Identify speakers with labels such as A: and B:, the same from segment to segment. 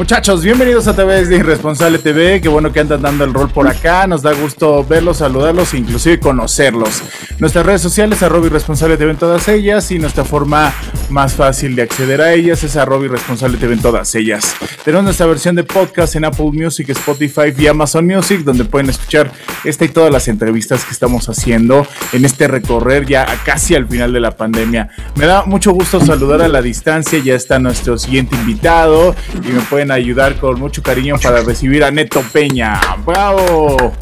A: Muchachos, bienvenidos a TV de Irresponsable TV. Qué bueno que andan dando el rol por acá. Nos da gusto verlos, saludarlos e inclusive conocerlos. Nuestras redes sociales, arroba Irresponsable TV en todas ellas. Y nuestra forma más fácil de acceder a ellas es arroba Irresponsable TV en todas ellas. Tenemos nuestra versión de podcast en Apple Music, Spotify y Amazon Music, donde pueden escuchar esta y todas las entrevistas que estamos haciendo en este recorrer ya casi al final de la pandemia. Me da mucho gusto saludar a la distancia. Ya está nuestro siguiente invitado y me pueden ayudar con mucho cariño para recibir a Neto Peña. ¡Bravo!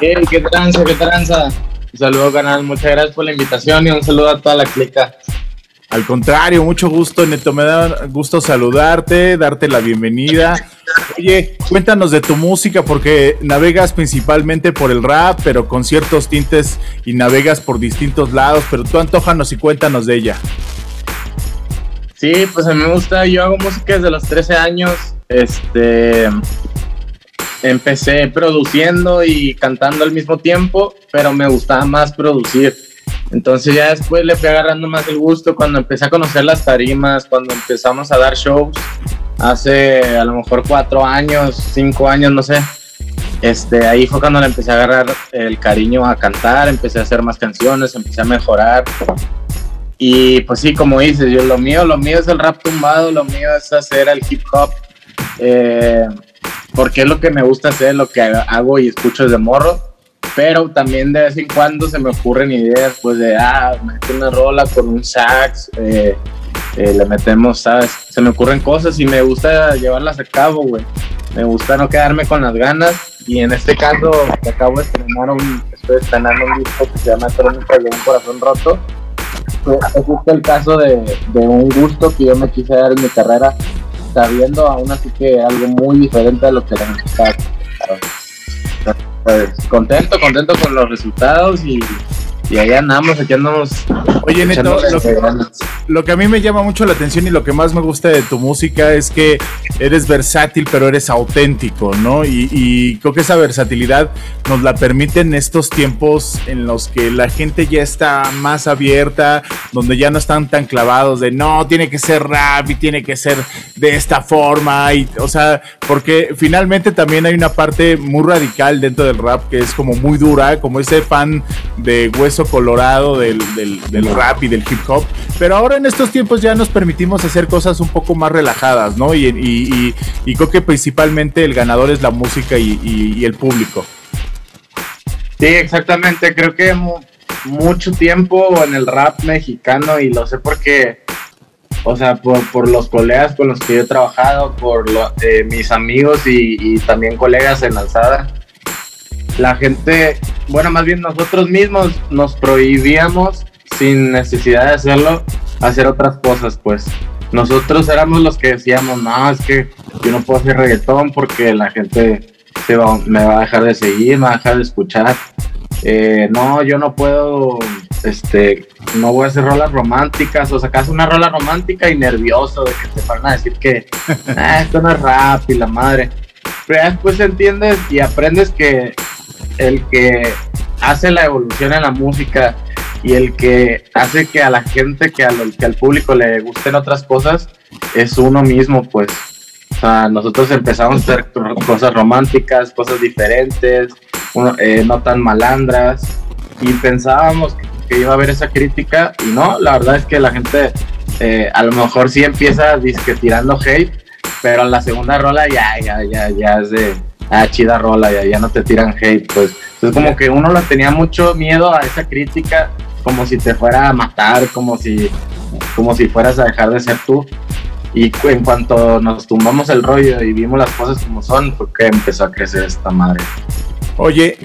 B: Hey, qué tranza, qué tranza. Un saludo, canal. Muchas gracias por la invitación y un saludo a toda la clica.
A: Al contrario, mucho gusto, Neto. Me da gusto saludarte, darte la bienvenida. Oye, cuéntanos de tu música porque navegas principalmente por el rap, pero con ciertos tintes y navegas por distintos lados. Pero tú antojanos y cuéntanos de ella.
B: Sí, pues a mí me gusta, yo hago música desde los 13 años, este, empecé produciendo y cantando al mismo tiempo, pero me gustaba más producir. Entonces ya después le fui agarrando más el gusto cuando empecé a conocer las tarimas, cuando empezamos a dar shows, hace a lo mejor cuatro años, cinco años, no sé. Este, ahí fue cuando le empecé a agarrar el cariño a cantar, empecé a hacer más canciones, empecé a mejorar. Y pues sí, como dices, yo lo mío, lo mío es el rap tumbado, lo mío es hacer el hip hop, eh, porque es lo que me gusta hacer, lo que hago y escucho desde morro. Pero también de vez en cuando se me ocurren ideas, pues de, ah, mete una rola con un sax, eh, eh, le metemos, ¿sabes? Se me ocurren cosas y me gusta llevarlas a cabo, güey. Me gusta no quedarme con las ganas. Y en este caso, acabo de estrenar un, estoy estrenando un disco que se llama Crónicas de un Corazón Roto justo el caso de, un gusto que yo me quise dar en mi carrera, sabiendo aún así que algo muy diferente a lo que la gente pues, contento, contento con los resultados y, y ahí andamos, aquí andamos.
A: Oye, Neto, lo que, a mí me llama mucho la atención y lo que más me gusta de tu música es que eres versátil, pero eres auténtico, ¿no? Y, creo que esa versatilidad nos la permite en estos tiempos en los que la gente ya está más abierta, donde ya no están tan clavados de no, tiene que ser rap y tiene que ser de esta forma, y, o sea, porque finalmente también hay una parte muy radical dentro del rap que es como muy dura, como ese fan de West colorado del, rap y del hip hop. Pero ahora en estos tiempos ya nos permitimos hacer cosas un poco más relajadas, ¿no? Y, creo que principalmente el ganador es la música y, el público.
B: Sí, exactamente. Creo que mucho tiempo en el rap mexicano y lo sé porque, o sea, por, los colegas con los que yo he trabajado, por eh, mis amigos y, también colegas en alzada, la gente bueno, más bien nosotros mismos nos prohibíamos sin necesidad de hacerlo, hacer otras cosas, pues. Nosotros éramos los que decíamos, no, es que yo no puedo hacer reggaetón porque la gente se va, me va a dejar de seguir, me va a dejar de escuchar. Eh, no, yo no puedo, este, no voy a hacer rolas románticas, o sacas una rola romántica y nervioso de que te van a decir que ah, esto no es rap y la madre. Pero después entiendes y aprendes que el que hace la evolución en la música y el que hace que a la gente, que, que al público le gusten otras cosas, es uno mismo, pues. O sea, nosotros empezamos a hacer cosas románticas, cosas diferentes, eh, no tan malandras, y pensábamos que, iba a haber esa crítica, y no, la verdad es que la gente eh, a lo mejor sí empieza disque tirando hate, pero la segunda rola ya, ya, ya, ya es de, ah, chida rola, ya, ya no te tiran hate, pues. Entonces como que uno le tenía mucho miedo a esa crítica, como si te fuera a matar, como si como si fueras a dejar de ser tú. Y en cuanto nos tumbamos el rollo y vimos las cosas como son, fue que empezó a crecer esta madre.
A: Oye,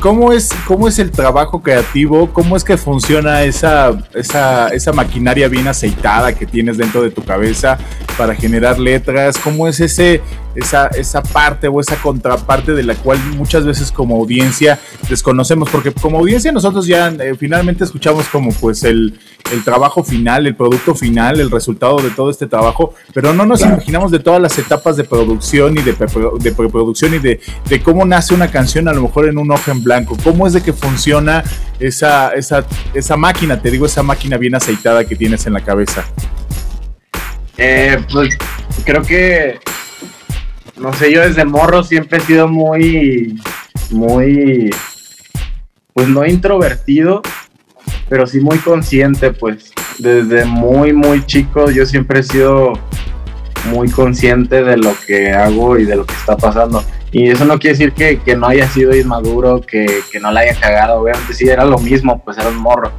A: ¿cómo es, ¿cómo es el trabajo creativo? ¿Cómo es que funciona esa, esa, esa maquinaria bien aceitada que tienes dentro de tu cabeza para generar letras? ¿Cómo es ese, esa, esa parte o esa contraparte de la cual muchas veces como audiencia desconocemos? Porque como audiencia nosotros ya eh, finalmente escuchamos como pues el, el trabajo final, el producto final, el resultado de todo este trabajo, pero no nos imaginamos de todas las etapas de producción y de, de preproducción y de, de cómo nace una canción a lo mejor en un ojo en blanco? ¿Cómo es de que funciona esa, esa, esa máquina, te digo, esa máquina bien aceitada que tienes en la cabeza?
B: Eh, pues creo que, no sé, yo desde morro siempre he sido muy, muy, pues no introvertido, pero sí muy consciente, pues desde muy, muy chico yo siempre he sido muy consciente de lo que hago y de lo que está pasando. Y eso no quiere decir que, que no haya sido inmaduro, que, que, no la haya cagado. Obviamente sí, era lo mismo, pues era un morro.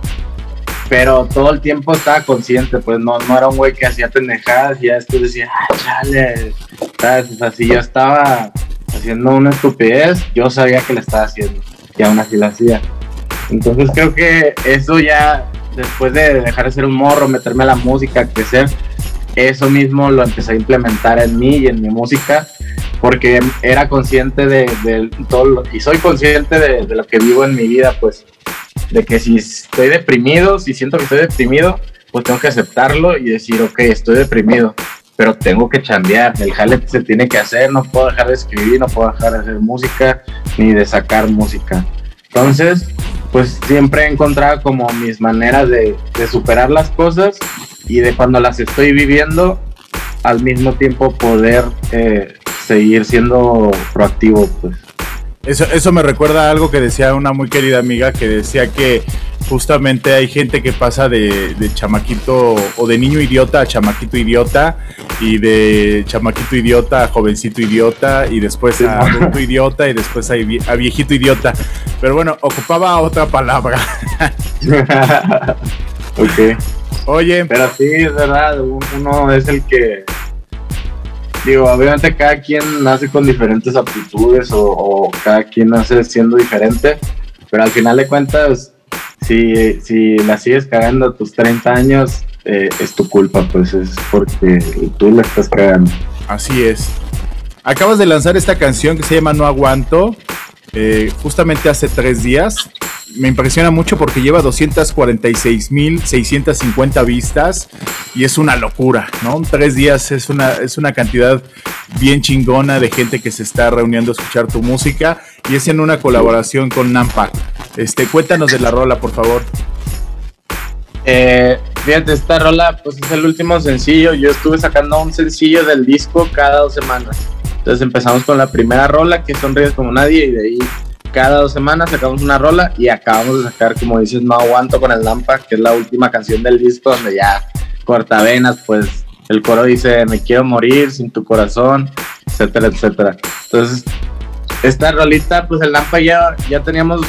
B: Pero todo el tiempo estaba consciente, pues no, no era un güey que hacía pendejadas ya después decía, ah, chale, ¿sabes? O sea, si yo estaba haciendo una estupidez, yo sabía que la estaba haciendo y aún así la hacía. Entonces creo que eso ya, después de dejar de ser un morro, meterme a la música, crecer, eso mismo lo empecé a implementar en mí y en mi música porque era consciente de, todo y soy consciente de, lo que vivo en mi vida, pues, de que si estoy deprimido, si siento que estoy deprimido, pues tengo que aceptarlo y decir, ok, estoy deprimido, pero tengo que chambear, el jale se tiene que hacer, no puedo dejar de escribir, no puedo dejar de hacer música, ni de sacar música. Entonces, pues siempre he encontrado como mis maneras de, de superar las cosas y de cuando las estoy viviendo, al mismo tiempo poder eh, seguir siendo proactivo, pues.
A: Eso, eso me recuerda a algo que decía una muy querida amiga que decía que justamente hay gente que pasa de, chamaquito o de niño idiota a chamaquito idiota y de chamaquito idiota a jovencito idiota y después a adulto idiota y después a, a, viejito idiota. Pero bueno, ocupaba otra palabra.
B: ok. Oye. Pero sí, es verdad, uno es el que digo, obviamente cada quien nace con diferentes aptitudes o, cada quien nace siendo diferente, pero al final de cuentas, si, si la sigues cagando a tus 30 años, eh, es tu culpa, pues es porque tú la estás cagando.
A: Así es. Acabas de lanzar esta canción que se llama No Aguanto, eh, justamente hace tres días me impresiona mucho porque lleva 246.650 vistas y es una locura, ¿no? Tres días es una, es una cantidad bien chingona de gente que se está reuniendo a escuchar tu música y es en una colaboración con Nampa. Este, cuéntanos de la rola, por favor.
B: Eh, fíjate, esta rola pues es el último sencillo. Yo estuve sacando un sencillo del disco cada dos semanas. Entonces empezamos con la primera rola que son Ríos como nadie y de ahí cada dos semanas sacamos una rola y acabamos de sacar, como dices, No Aguanto con el Lampa, que es la última canción del disco donde ya corta venas, pues el coro dice, me quiero morir sin tu corazón, etcétera, etcétera. Entonces, esta rolita, pues el Lampa ya, ya teníamos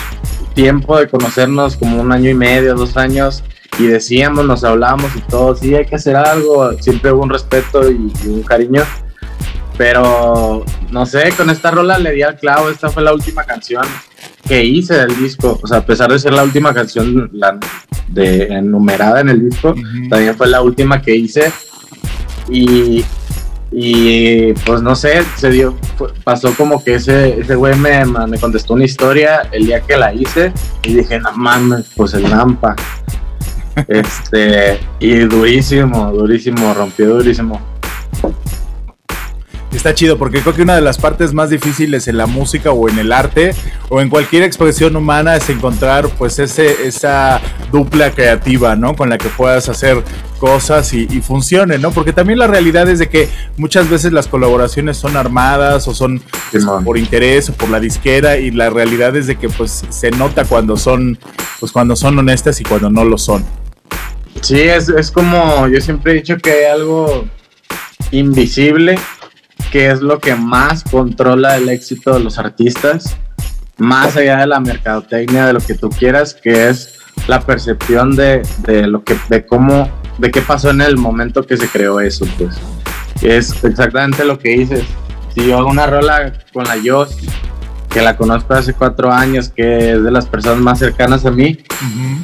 B: tiempo de conocernos como un año y medio, dos años, y decíamos, nos hablábamos y todo, sí, hay que hacer algo, siempre hubo un respeto y un cariño pero no sé, con esta rola le di al clavo. Esta fue la última canción que hice del disco. O sea, a pesar de ser la última canción la de enumerada en el disco, también fue la última que hice. Y, y pues no sé, se dio, pasó como que ese, ese güey me, me contestó una historia el día que la hice y dije, no mames, pues el Nampa. este, y durísimo, durísimo, rompió durísimo
A: está chido porque creo que una de las partes más difíciles en la música o en el arte o en cualquier expresión humana es encontrar pues ese, esa dupla creativa, ¿no? Con la que puedas hacer cosas y, funcione, ¿no? Porque también la realidad es de que muchas veces las colaboraciones son armadas o son pues, por interés o por la disquera y la realidad es de que pues se nota cuando son pues cuando son honestas y cuando no lo son.
B: Sí, es, es como yo siempre he dicho que hay algo invisible que es lo que más controla el éxito de los artistas, más allá de la mercadotecnia, de lo que tú quieras, que es la percepción de, de lo que, de cómo, de qué pasó en el momento que se creó eso, pues. Es exactamente lo que dices. Si yo hago una rola con la Joss, que la conozco hace cuatro años, que es de las personas más cercanas a mí,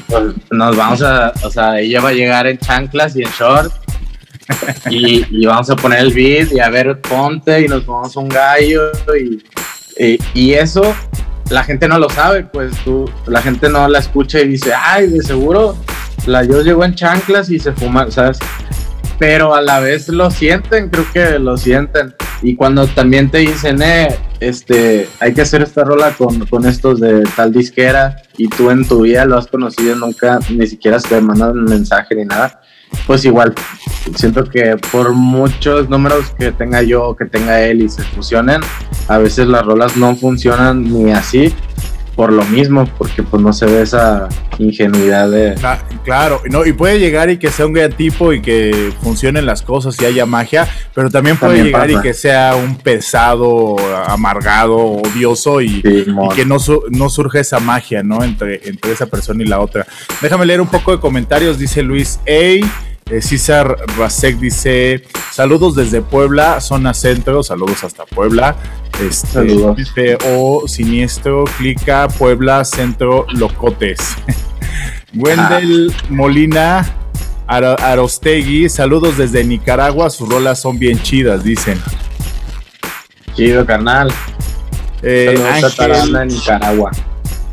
B: pues nos vamos a, o sea, ella va a llegar en chanclas y en short y, vamos a poner el beat y a ver, ponte y nos vamos un gallo y, y, eso la gente no lo sabe, pues tú, la gente no la escucha y dice, ay, de seguro la yo llegó en chanclas y se fuma, ¿sabes? Pero a la vez lo sienten, creo que lo sienten. Y cuando también te dicen, eh, este, hay que hacer esta rola con, con estos de tal disquera y tú en tu vida lo has conocido, nunca ni siquiera te mandan un mensaje ni nada, pues igual, siento que por muchos números que tenga yo, que tenga él y se fusionen, a veces las rolas no funcionan ni así por lo mismo, porque pues no se ve esa ingenuidad de...
A: Claro, no, y puede llegar y que sea un gran tipo y que funcionen las cosas y haya magia, pero también puede llegar y que sea un pesado, amargado, odioso y, que no, no surja esa magia, ¿no? Entre, entre esa persona y la otra. Déjame leer un poco de comentarios, dice Luis A. Eh, César Rasek dice: Saludos desde Puebla, zona centro, saludos hasta Puebla. Este, saludos. O siniestro, clica Puebla, centro, locotes. Wendel ah. Molina Arostegui, saludos desde Nicaragua, sus rolas son bien chidas, dicen.
B: Chido, carnal. Eh, Ángel, Nicaragua.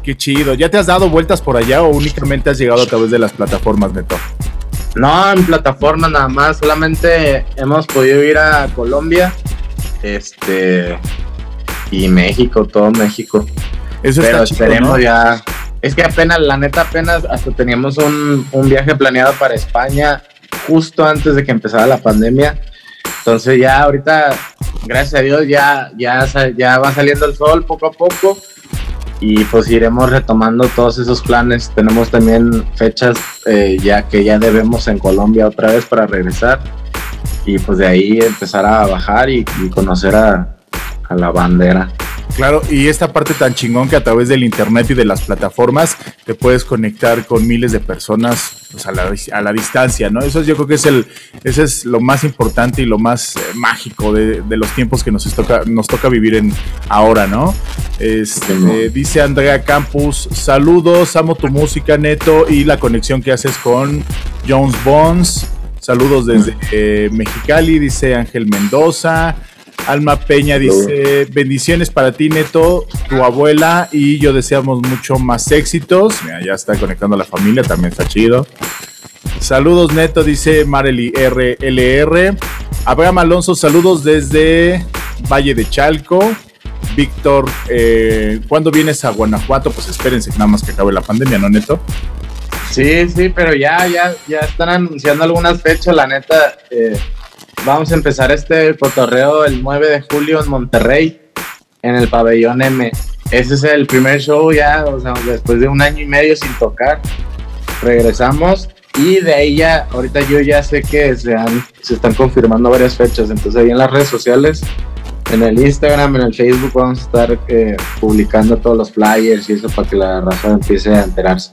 A: Qué chido. ¿Ya te has dado vueltas por allá o únicamente has llegado a través de las plataformas, Neto?
B: No, en plataforma nada más, solamente hemos podido ir a Colombia, este, y México, todo México. Eso Pero esperemos ya. Es que apenas, la neta, apenas hasta teníamos un, viaje planeado para España justo antes de que empezara la pandemia. Entonces ya ahorita, gracias a Dios, ya, ya, ya va saliendo el sol poco a poco y pues iremos retomando todos esos planes. Tenemos también fechas eh, ya que ya debemos en Colombia otra vez para regresar y pues de ahí empezar a bajar y, conocer a la bandera.
A: Claro, y esta parte tan chingón que a través del internet y de las plataformas te puedes conectar con miles de personas pues, a, la, distancia, ¿no? Eso yo creo que es el, ese es lo más importante y lo más eh, mágico de, los tiempos que nos toca, nos toca vivir en ahora, ¿no? Este, dice Andrea Campus, saludos, amo tu música, Neto, y la conexión que haces con Jones Bones. Saludos desde eh, Mexicali, dice Ángel Mendoza. Alma Peña dice, bendiciones para ti, Neto, tu abuela y yo deseamos mucho más éxitos. Mira, ya está conectando a la familia, también está chido. Saludos, Neto, dice Marely RLR. Abraham Alonso, saludos desde Valle de Chalco. Víctor, eh, ¿cuándo vienes a Guanajuato? Pues espérense nada más que acabe la pandemia, ¿no, Neto?
B: Sí, sí, pero ya, ya, ya están anunciando algunas fechas, la neta. Eh, Vamos a empezar este cotorreo el 9 de julio en Monterrey, en el pabellón M. Ese es el primer show ya, o sea, después de un año y medio sin tocar. Regresamos y de ahí ya, ahorita yo ya sé que se, se están confirmando varias fechas. Entonces ahí en las redes sociales, en el Instagram, en el Facebook, vamos a estar eh, publicando todos los flyers y eso para que la raza empiece a enterarse.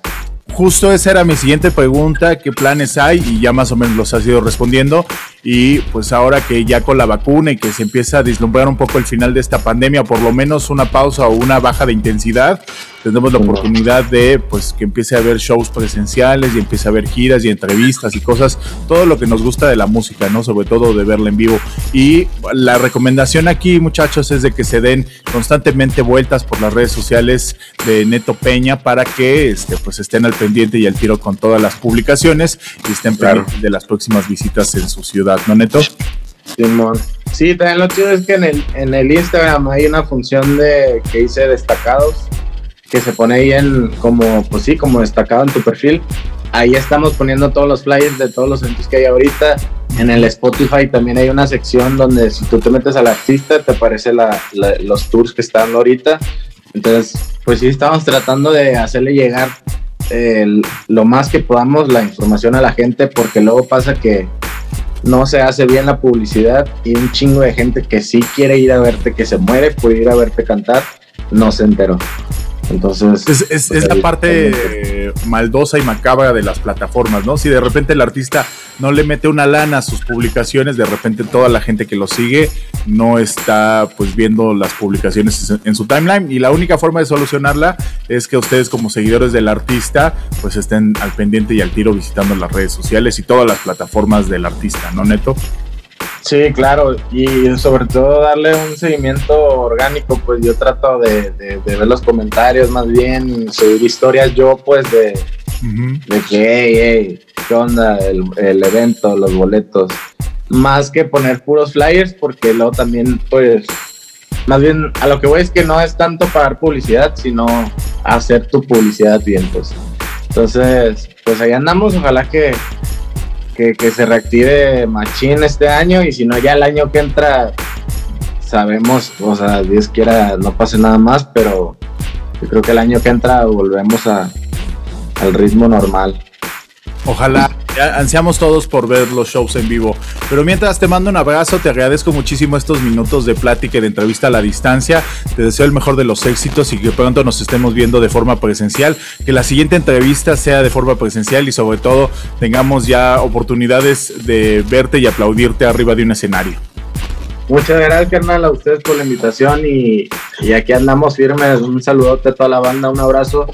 A: Justo esa era mi siguiente pregunta, ¿qué planes hay? Y ya más o menos los has ido respondiendo. Y pues ahora que ya con la vacuna y que se empieza a vislumbrar un poco el final de esta pandemia, por lo menos una pausa o una baja de intensidad, tenemos la oportunidad de pues que empiece a haber shows presenciales y empiece a haber giras y entrevistas y cosas, todo lo que nos gusta de la música, ¿no? Sobre todo de verla en vivo. Y la recomendación aquí, muchachos, es de que se den constantemente vueltas por las redes sociales de Neto Peña para que este, pues estén al pendiente y al tiro con todas las publicaciones y estén pendientes de las próximas visitas en su ciudad, ¿no, Neto?
B: Simón. Sí, también lo chido es que en el, en el Instagram hay una función de que hice destacados que se pone ahí en como, pues sí, como destacado en tu perfil. Ahí estamos poniendo todos los flyers de todos los eventos que hay ahorita. En el Spotify también hay una sección donde si tú te metes al artista te aparece la, los tours que están ahorita. Entonces, pues sí, estamos tratando de hacerle llegar lo más que podamos la información a la gente porque luego pasa que no se hace bien la publicidad y un chingo de gente que sí quiere ir a verte, que se muere por ir a verte cantar, no se enteró. Entonces.
A: Es, es, pues, la parte eh, maldosa y macabra de las plataformas, ¿no? Si de repente el artista no le mete una lana a sus publicaciones, de repente toda la gente que lo sigue no está pues viendo las publicaciones en su timeline y la única forma de solucionarla es que ustedes como seguidores del artista pues estén al pendiente y al tiro visitando las redes sociales y todas las plataformas del artista, ¿no, Neto?
B: Sí, claro, y sobre todo darle un seguimiento orgánico, pues yo trato de, ver los comentarios más bien, subir historias yo pues de, de que, hey, hey, ¿qué onda el, el, evento, los boletos? Más que poner puros flyers, porque luego también pues, más bien a lo que voy es que no es tanto pagar publicidad, sino hacer tu publicidad bien, pues. Entonces, pues ahí andamos, ojalá que que, se reactive Machine este año y si no, ya el año que entra sabemos, o sea, Dios quiera no pase nada más, pero yo creo que el año que entra volvemos a, al ritmo normal.
A: Ojalá, ansiamos todos por ver los shows en vivo. Pero mientras te mando un abrazo, te agradezco muchísimo estos minutos de plática y de entrevista a la distancia. Te deseo el mejor de los éxitos y que pronto nos estemos viendo de forma presencial. Que la siguiente entrevista sea de forma presencial y sobre todo tengamos ya oportunidades de verte y aplaudirte arriba de un escenario.
B: Muchas gracias, carnal, a ustedes por la invitación y, y aquí andamos firmes. Un saludote a toda la banda, un abrazo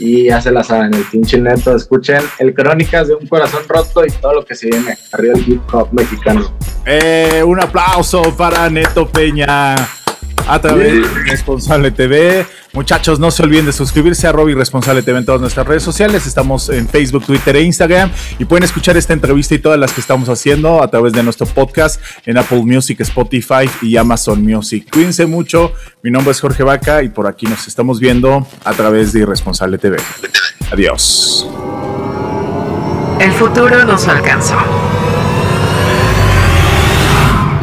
B: y ya se la saben, el pinche neto. Escuchen el Crónicas de un Corazón Roto y todo lo que se viene. Arriba el hip hop mexicano.
A: Eh, un aplauso para Neto Peña a través de Responsable TV. Muchachos, no se olviden de suscribirse a Robbie Responsable TV en todas nuestras redes sociales. Estamos en Facebook, Twitter e Instagram. Y pueden escuchar esta entrevista y todas las que estamos haciendo a través de nuestro podcast en Apple Music, Spotify y Amazon Music. Cuídense mucho. Mi nombre es Jorge Vaca y por aquí nos estamos viendo a través de Irresponsable TV. Adiós.
C: El futuro nos alcanzó.